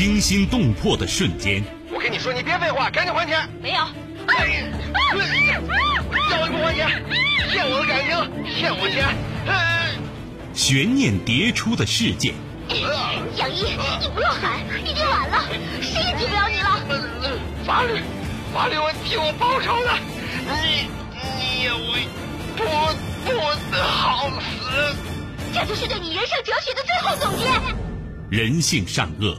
惊心动魄的瞬间。我跟你说，你别废话，赶紧还钱。没有。哎呀，叫你不还钱，骗我的感情，骗我钱。悬念迭出的事件。杨一，你不要喊，已经晚了，谁也救不了你了。法律，法律会替我报仇的。你，你也会不不得好死。这就是对你人生哲学的最后总结。人性善恶，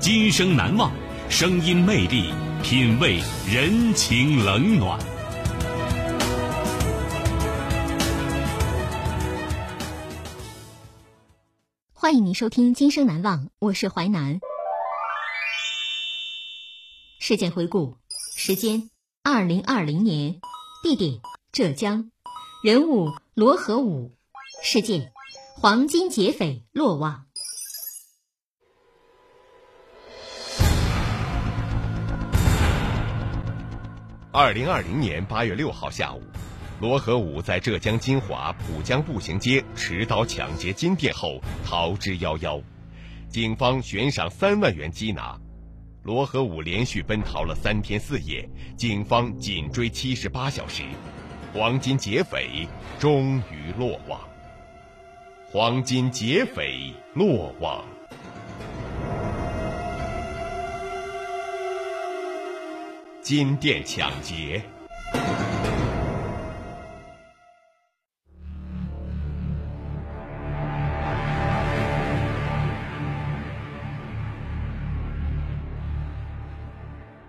今生难忘，声音魅力，品味人情冷暖。欢迎您收听《今生难忘》，我是淮南。事件回顾：时间二零二零年，地点浙江，人物罗和武，事件黄金劫匪落网。二零二零年八月六号下午。罗和武在浙江金华浦江步行街持刀抢劫金店后逃之夭夭，警方悬赏三万元缉拿。罗和武连续奔逃了三天四夜，警方紧追七十八小时，黄金劫匪终于落网。黄金劫匪落网。金店抢劫。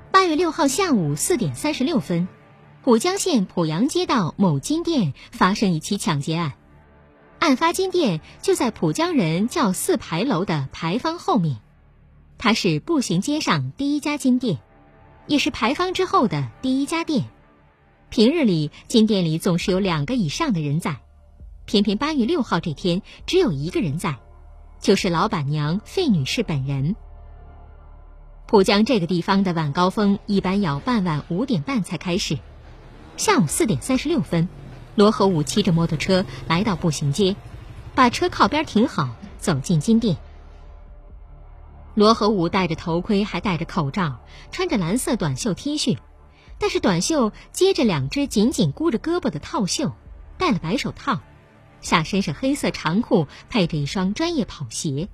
八月六号下午四点三十六分，浦江县浦阳街道某金店发生一起抢劫案。案发金店就在浦江人叫四牌楼的牌坊后面，它是步行街上第一家金店，也是牌坊之后的第一家店。平日里金店里总是有两个以上的人在，偏偏八月六号这天只有一个人在，就是老板娘费女士本人。浦江这个地方的晚高峰一般要傍晚五点半才开始。下午四点三十六分，罗和武骑着摩托车来到步行街，把车靠边停好，走进金店。罗和武戴着头盔，还戴着口罩，穿着蓝色短袖 T 恤，但是短袖接着两只紧紧箍着胳膊的套袖，戴了白手套，下身是黑色长裤，配着一双专业跑鞋，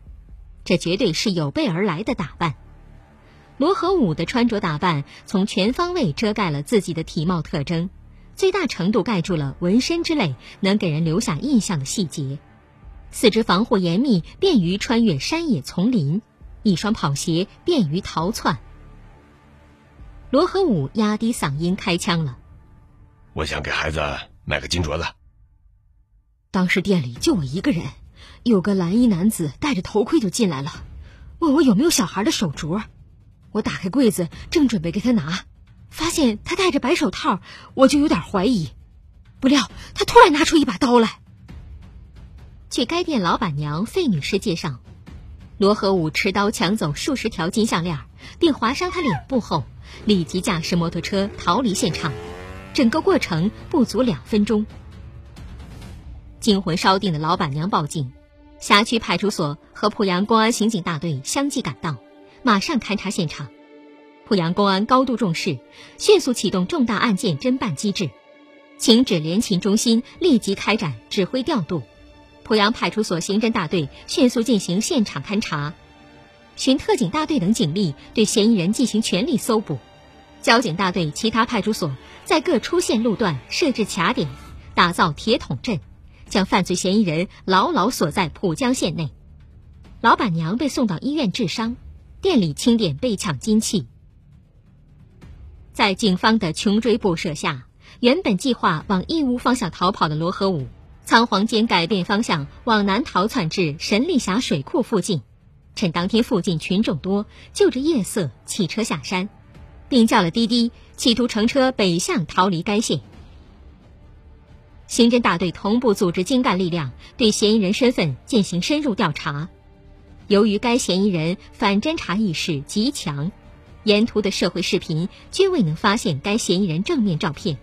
这绝对是有备而来的打扮。罗和武的穿着打扮从全方位遮盖了自己的体貌特征，最大程度盖住了纹身之类能给人留下印象的细节。四肢防护严密，便于穿越山野丛林；一双跑鞋便于逃窜。罗和武压低嗓音开枪了：“我想给孩子买个金镯子。”当时店里就我一个人，有个蓝衣男子戴着头盔就进来了，问我有没有小孩的手镯。我打开柜子，正准备给他拿，发现他戴着白手套，我就有点怀疑。不料他突然拿出一把刀来。据该店老板娘费女士介绍，罗和武持刀抢走数十条金项链，并划伤他脸部后，立即驾驶摩托车逃离现场。整个过程不足两分钟。惊魂稍定的老板娘报警，辖区派出所和濮阳公安刑警大队相继赶到。马上勘察现场，濮阳公安高度重视，迅速启动重大案件侦办机制，请指联勤中心立即开展指挥调度，濮阳派出所刑侦大队迅速进行现场勘查，巡特警大队等警力对嫌疑人进行全力搜捕，交警大队其他派出所，在各出线路段设置卡点，打造铁桶阵，将犯罪嫌疑人牢牢锁在浦江县内。老板娘被送到医院治伤。店里清点被抢金器，在警方的穷追不舍下，原本计划往义乌方向逃跑的罗和武，仓皇间改变方向，往南逃窜至神力峡水库附近。趁当天附近群众多，就着夜色弃车下山，并叫了滴滴，企图乘车北向逃离该县。刑侦大队同步组织精干力量，对嫌疑人身份进行深入调查。由于该嫌疑人反侦查意识极强，沿途的社会视频均未能发现该嫌疑人正面照片。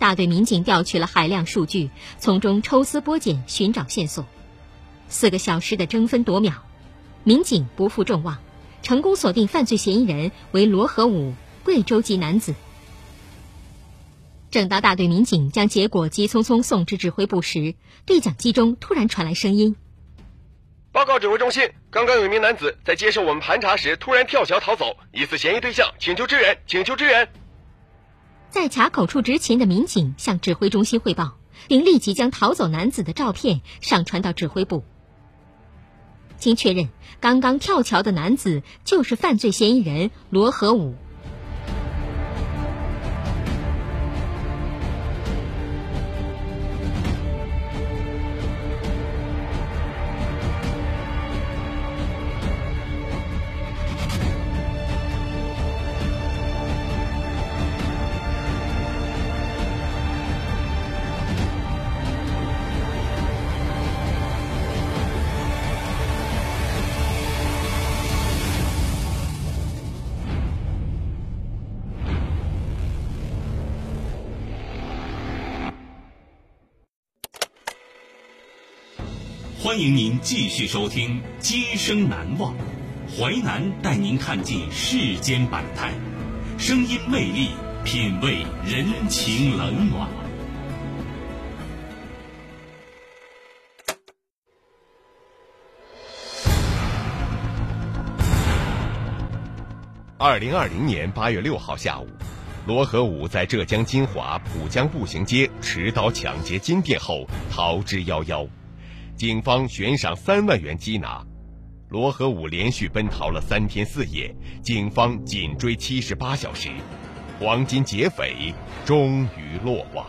大队民警调取了海量数据，从中抽丝剥茧寻找线索。四个小时的争分夺秒，民警不负众望，成功锁定犯罪嫌疑人为罗和武，贵州籍男子。正当大队民警将结果急匆匆送至指挥部时，对讲机中突然传来声音：“报告指挥中心，刚刚有一名男子在接受我们盘查时突然跳桥逃走，疑似嫌疑对象，请求支援，请求支援。”在卡口处执勤的民警向指挥中心汇报，并立即将逃走男子的照片上传到指挥部。经确认，刚刚跳桥的男子就是犯罪嫌疑人罗和武。欢迎您继续收听《今生难忘》，淮南带您看尽世间百态，声音魅力，品味人情冷暖。二零二零年八月六号下午，罗和武在浙江金华浦江步行街持刀抢劫金店后逃之夭夭。警方悬赏三万元缉拿，罗和武连续奔逃了三天四夜，警方紧追七十八小时，黄金劫匪终于落网。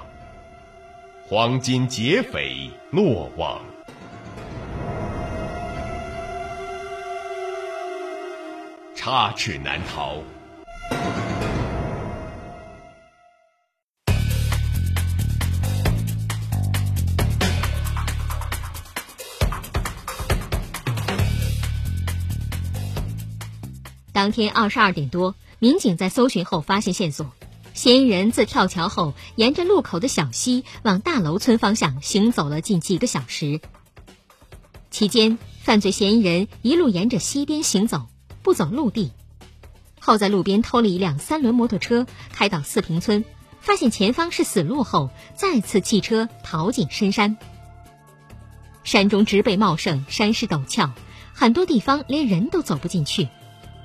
黄金劫匪落网，插翅难逃。当天二十二点多，民警在搜寻后发现线索，嫌疑人自跳桥后，沿着路口的小溪往大楼村方向行走了近几个小时。期间，犯罪嫌疑人一路沿着溪边行走，不走陆地，后在路边偷了一辆三轮摩托车，开到四平村，发现前方是死路后，再次弃车逃进深山。山中植被茂盛，山势陡峭，很多地方连人都走不进去。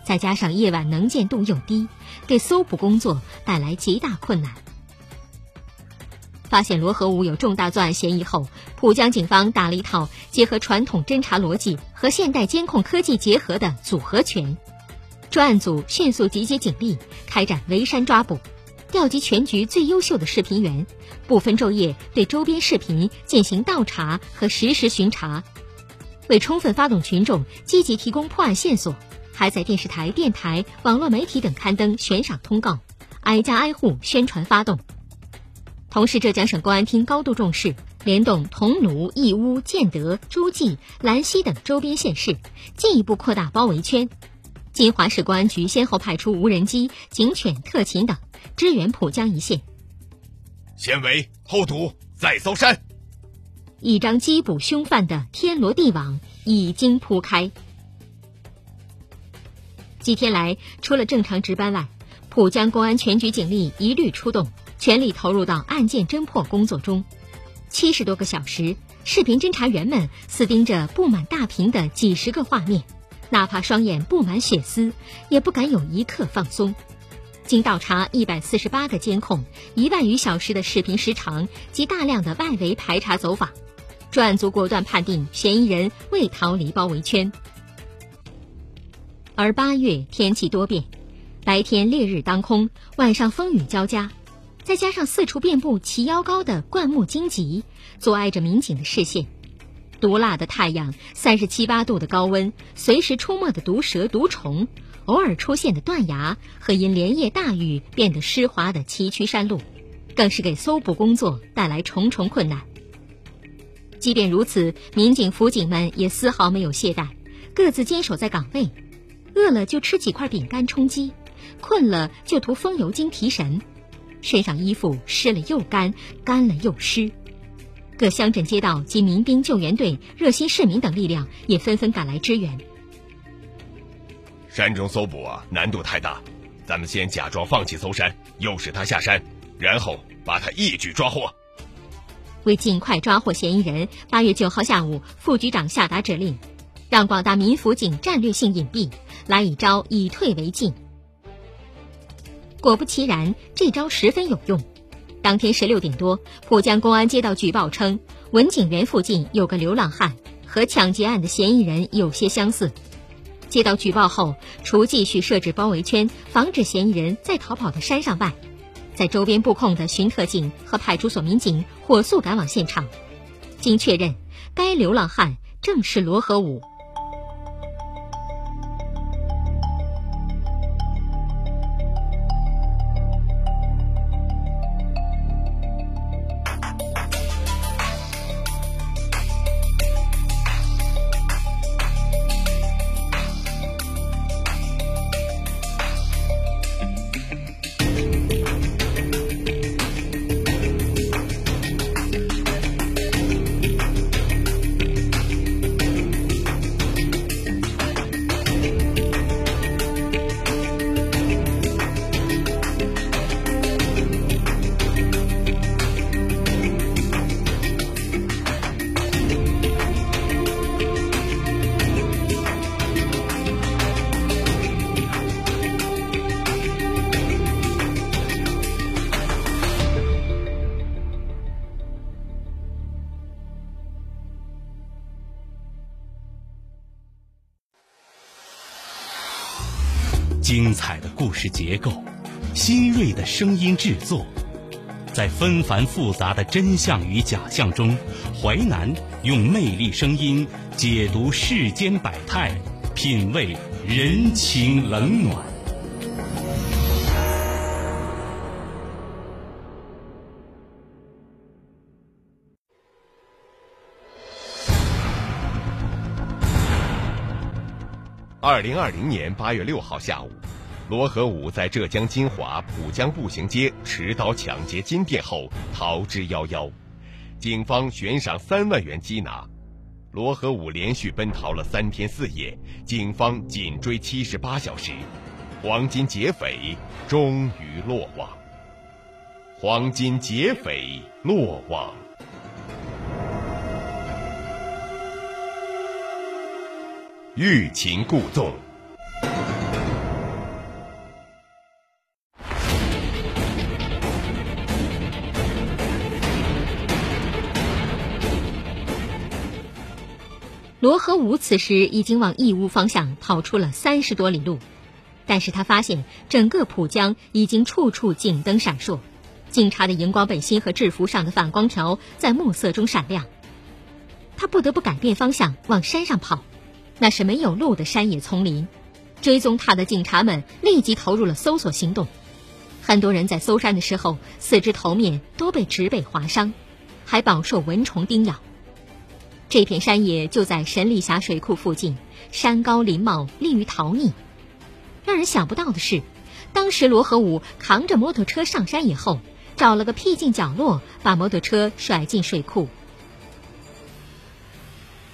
再加上夜晚能见度又低，给搜捕工作带来极大困难。发现罗和武有重大作案嫌疑后，浦江警方打了一套结合传统侦查逻辑和现代监控科技结合的组合拳。专案组迅速集结警力，开展围山抓捕，调集全局最优秀的视频员，不分昼夜对周边视频进行倒查和实时巡查。为充分发动群众积极提供破案线索。还在电视台、电台、网络媒体等刊登悬赏通告，挨家挨户宣传发动。同时，浙江省公安厅高度重视，联动桐庐、义乌、建德、诸暨、兰溪等周边县市，进一步扩大包围圈。金华市公安局先后派出无人机、警犬、特勤等支援浦江一线。先围后堵，再搜山。一张缉捕凶犯的天罗地网已经铺开。几天来，除了正常值班外，浦江公安全局警力一律出动，全力投入到案件侦破工作中。七十多个小时，视频侦查员们死盯着布满大屏的几十个画面，哪怕双眼布满血丝，也不敢有一刻放松。经倒查一百四十八个监控、一万余小时的视频时长及大量的外围排查走访，专案组果断判定嫌疑人未逃离包围圈。而八月天气多变，白天烈日当空，晚上风雨交加，再加上四处遍布齐腰高的灌木荆棘，阻碍着民警的视线。毒辣的太阳，三十七八度的高温，随时出没的毒蛇毒虫，偶尔出现的断崖和因连夜大雨变得湿滑的崎岖山路，更是给搜捕工作带来重重困难。即便如此，民警、辅警们也丝毫没有懈怠，各自坚守在岗位。饿了就吃几块饼干充饥，困了就涂风油精提神，身上衣服湿了又干，干了又湿。各乡镇街道及民兵救援队、热心市民等力量也纷纷赶来支援。山中搜捕啊，难度太大，咱们先假装放弃搜山，诱使他下山，然后把他一举抓获。为尽快抓获嫌疑人，八月九号下午，副局长下达指令，让广大民辅警战略性隐蔽，来一招以退为进。果不其然，这招十分有用。当天十六点多，浦江公安接到举报称，文景园附近有个流浪汉和抢劫案的嫌疑人有些相似。接到举报后，除继续设置包围圈，防止嫌疑人再逃跑的山上外，在周边布控的巡特警和派出所民警火速赶往现场。经确认，该流浪汉正是罗和武。结构，新锐的声音制作，在纷繁复杂的真相与假象中，淮南用魅力声音解读世间百态，品味人情冷暖。二零二零年八月六号下午，罗和武在浙江金华浦江步行街持刀抢劫金店后逃之夭夭，警方悬赏三万元缉拿。罗和武连续奔逃了三天四夜，警方紧追七十八小时，黄金劫匪终于落网。黄金劫匪落网。欲擒故纵。罗和武此时已经往义乌方向跑出了三十多里路，但是他发现整个浦江已经处处警灯闪烁，警察的荧光背心和制服上的反光条在暮色中闪亮。他不得不改变方向往山上跑。那是没有路的山野丛林，追踪他的警察们立即投入了搜索行动。很多人在搜山的时候，四肢头面都被植被划伤，还饱受蚊虫叮咬。这片山野就在神力峡水库附近，山高林茂，利于逃匿。让人想不到的是，当时罗和武扛着摩托车上山以后，找了个僻静角落，把摩托车甩进水库。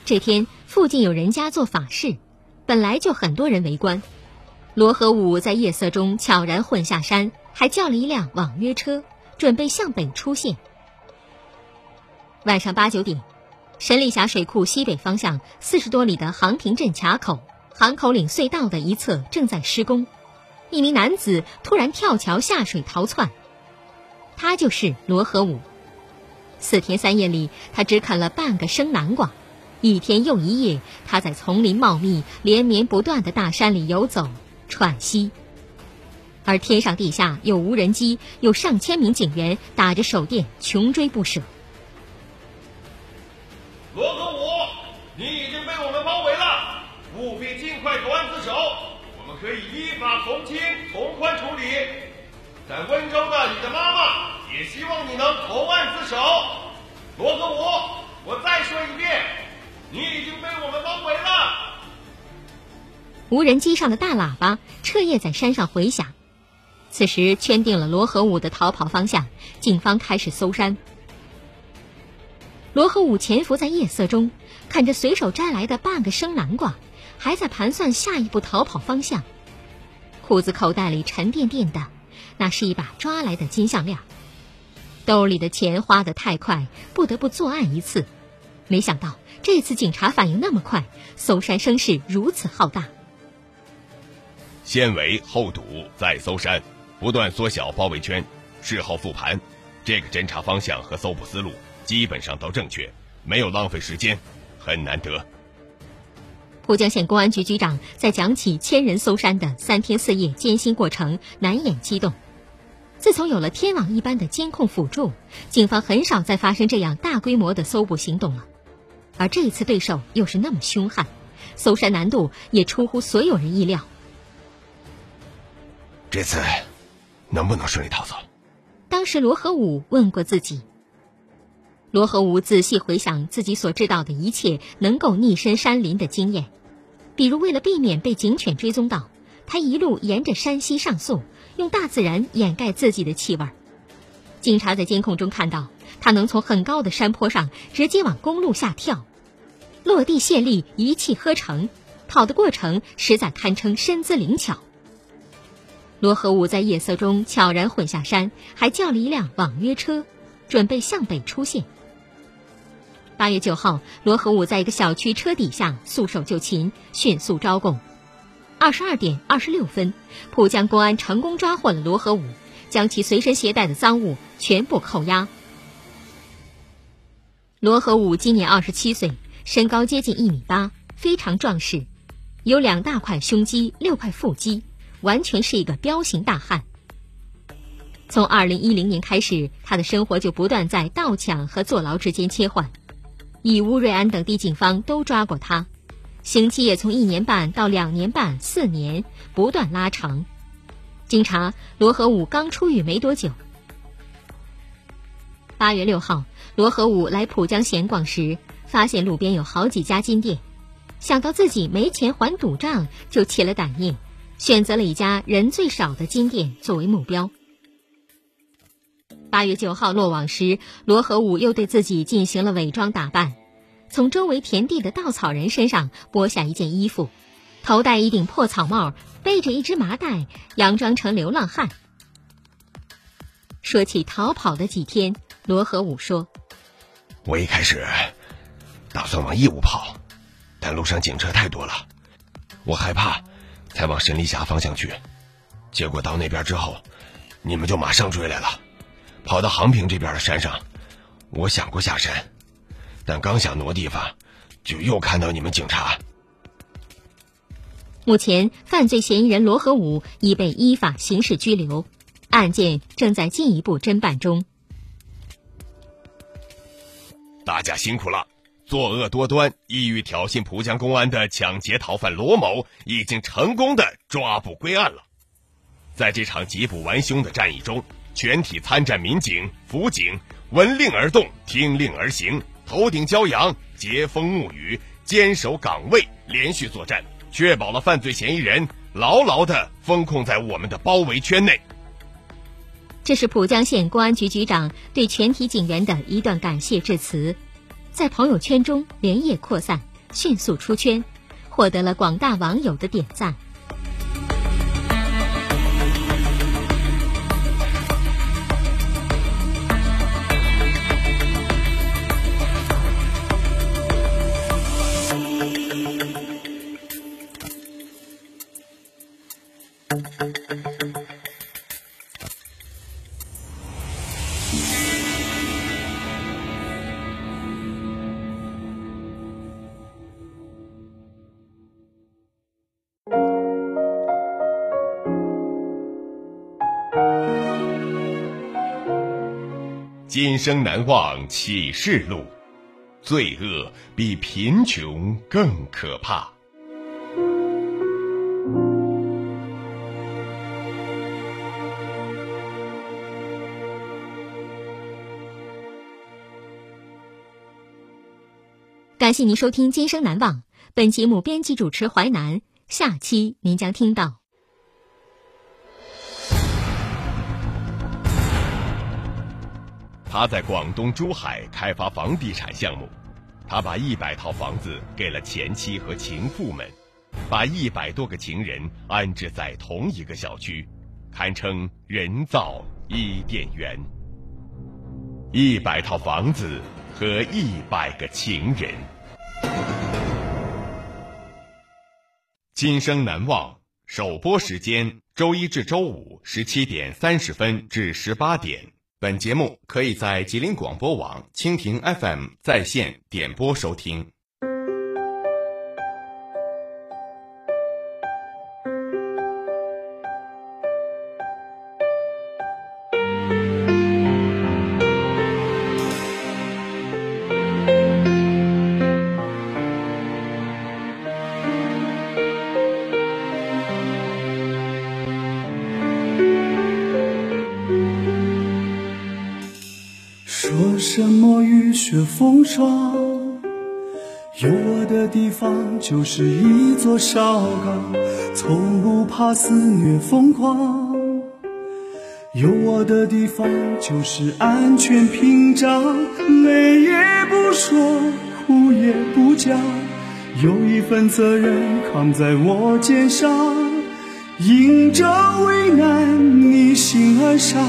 这天。附近有人家做法事，本来就很多人围观。罗和武在夜色中悄然混下山，还叫了一辆网约车，准备向北出现。晚上八九点，神力峡水库西北方向四十多里的杭亭镇卡口杭口岭隧道的一侧正在施工，一名男子突然跳桥下水逃窜，他就是罗和武。四天三夜里，他只啃了半个生南瓜。一天又一夜，他在丛林茂密、连绵不断的大山里游走、喘息，而天上地下有无人机，有上千名警员打着手电，穷追不舍。在温州的你的妈妈也希望你能投案自首。罗和武，我再说一遍，你已经被我们包围了。无人机上的大喇叭彻夜在山上回响。此时圈定了罗和武的逃跑方向，警方开始搜山。罗和武潜伏在夜色中，看着随手摘来的半个生南瓜，还在盘算下一步逃跑方向。裤子口袋里沉甸甸的，那是一把抓来的金项链。兜里的钱花得太快，不得不作案一次。没想到这次警察反应那么快，搜山声势如此浩大。先围后堵再搜山，不断缩小包围圈，事后复盘，这个侦查方向和搜捕思路。基本上都正确，没有浪费时间，很难得。浦江县公安局局长在讲起千人搜山的三天四夜艰辛过程，难掩激动。自从有了天网一般的监控辅助，警方很少再发生这样大规模的搜捕行动了。而这一次对手又是那么凶悍，搜山难度也出乎所有人意料。这次能不能顺利逃走？当时罗和武问过自己。罗和武仔细回想自己所知道的一切能够逆身山林的经验，比如为了避免被警犬追踪到，他一路沿着山溪上溯，用大自然掩盖自己的气味。警察在监控中看到他能从很高的山坡上直接往公路下跳，落地卸力，一气呵成，跑的过程实在堪称身姿灵巧。罗和武在夜色中悄然混下山，还叫了一辆网约车，准备向北出现。八月九号，罗和武在一个小区车底下束手就擒，迅速招供。二十二点二十六分，浦江公安成功抓获了罗和武，将其随身携带的赃物全部扣押。罗和武今年二十七岁，身高接近一米八，非常壮实，有两大块胸肌，六块腹肌，完全是一个彪形大汉。从二零一零年开始，他的生活就不断在盗抢和坐牢之间切换。义乌、瑞安等地警方都抓过他，刑期也从一年半到两年半、四年不断拉长。经查，罗和武刚出狱没多久。八月六号，罗和武来浦江闲逛时，发现路边有好几家金店，想到自己没钱还赌账，就起了胆念，选择了一家人最少的金店作为目标。八月九号落网时，罗和武又对自己进行了伪装打扮，从周围田地的稻草人身上剥下一件衣服，头戴一顶破草帽，背着一只麻袋，佯装成流浪汉。说起逃跑的几天，罗和武说：“我一开始打算往义乌跑，但路上警车太多了，我害怕，才往神力峡方向去。结果到那边之后，你们就马上追来了。”跑到杭平这边的山上，我想过下山，但刚想挪地方，就又看到你们警察。目前，犯罪嫌疑人罗和武已被依法刑事拘留，案件正在进一步侦办中。大家辛苦了！作恶多端、意欲挑衅浦江公安的抢劫逃犯罗某，已经成功的抓捕归案了。在这场缉捕完凶的战役中。全体参战民警、辅警闻令而动，听令而行，头顶骄阳，接风沐雨，坚守岗位，连续作战，确保了犯罪嫌疑人牢牢的封控在我们的包围圈内。这是浦江县公安局局长对全体警员的一段感谢致辞，在朋友圈中连夜扩散，迅速出圈，获得了广大网友的点赞。今生难忘启示录，罪恶比贫穷更可怕。感谢您收听《今生难忘》，本节目编辑主持淮南。下期您将听到。他在广东珠海开发房地产项目，他把一百套房子给了前妻和情妇们，把一百多个情人安置在同一个小区，堪称人造伊甸园。一百套房子和一百个情人，今生难忘。首播时间：周一至周五十七点三十分至十八点。本节目可以在吉林广播网、蜻蜓 FM 在线点播收听。风霜？有我的地方就是一座小港，从不怕肆虐疯狂。有我的地方就是安全屏障，累也不说，苦也不讲，有一份责任扛在我肩上，迎着危难逆行而上。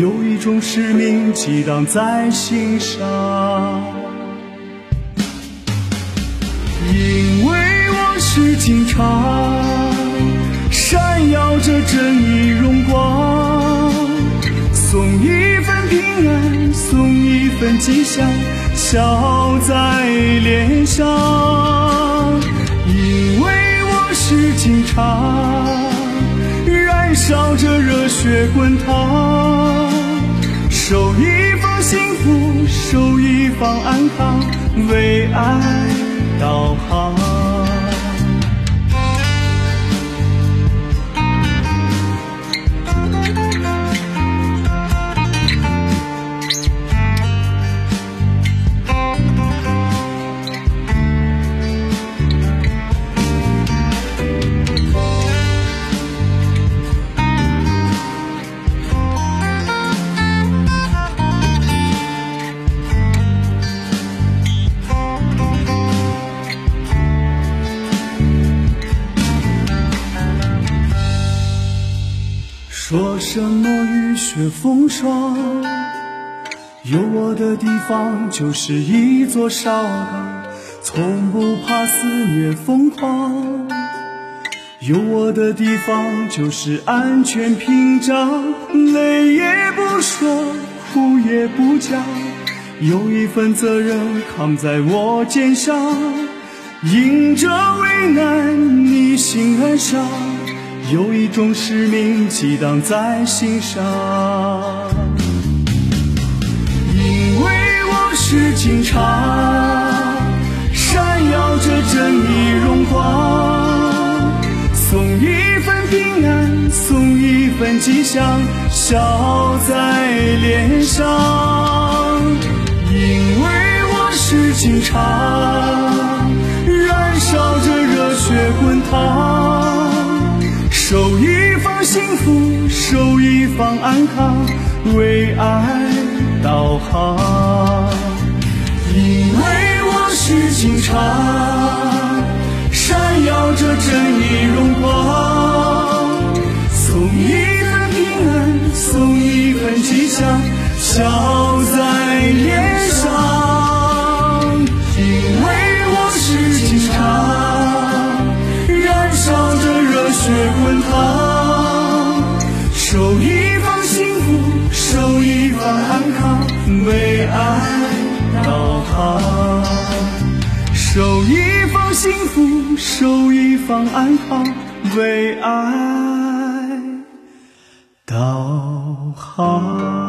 有一种使命激荡在心上，因为我是警察，闪耀着正义荣光，送一份平安，送一份吉祥，笑在脸上。因为我是警察，烧着热血滚烫。守一方幸福，守一方安康，为爱导航。雪风霜，有我的地方就是一座哨岗，从不怕肆虐疯狂。有我的地方就是安全屏障，累也不说，苦也不讲，有一份责任扛在我肩上，迎着危难逆行而上。有一种使命激荡在心上，因为我是警察，闪耀着正义荣光，送一份平安，送一份吉祥，笑在脸上。因为我是警察，燃烧着热血滚烫。守一方幸福，守一方安康，为爱导航。因为我是警察，闪耀着正义荣光，送一份平安，送一份吉祥，守一方安好，为爱导航。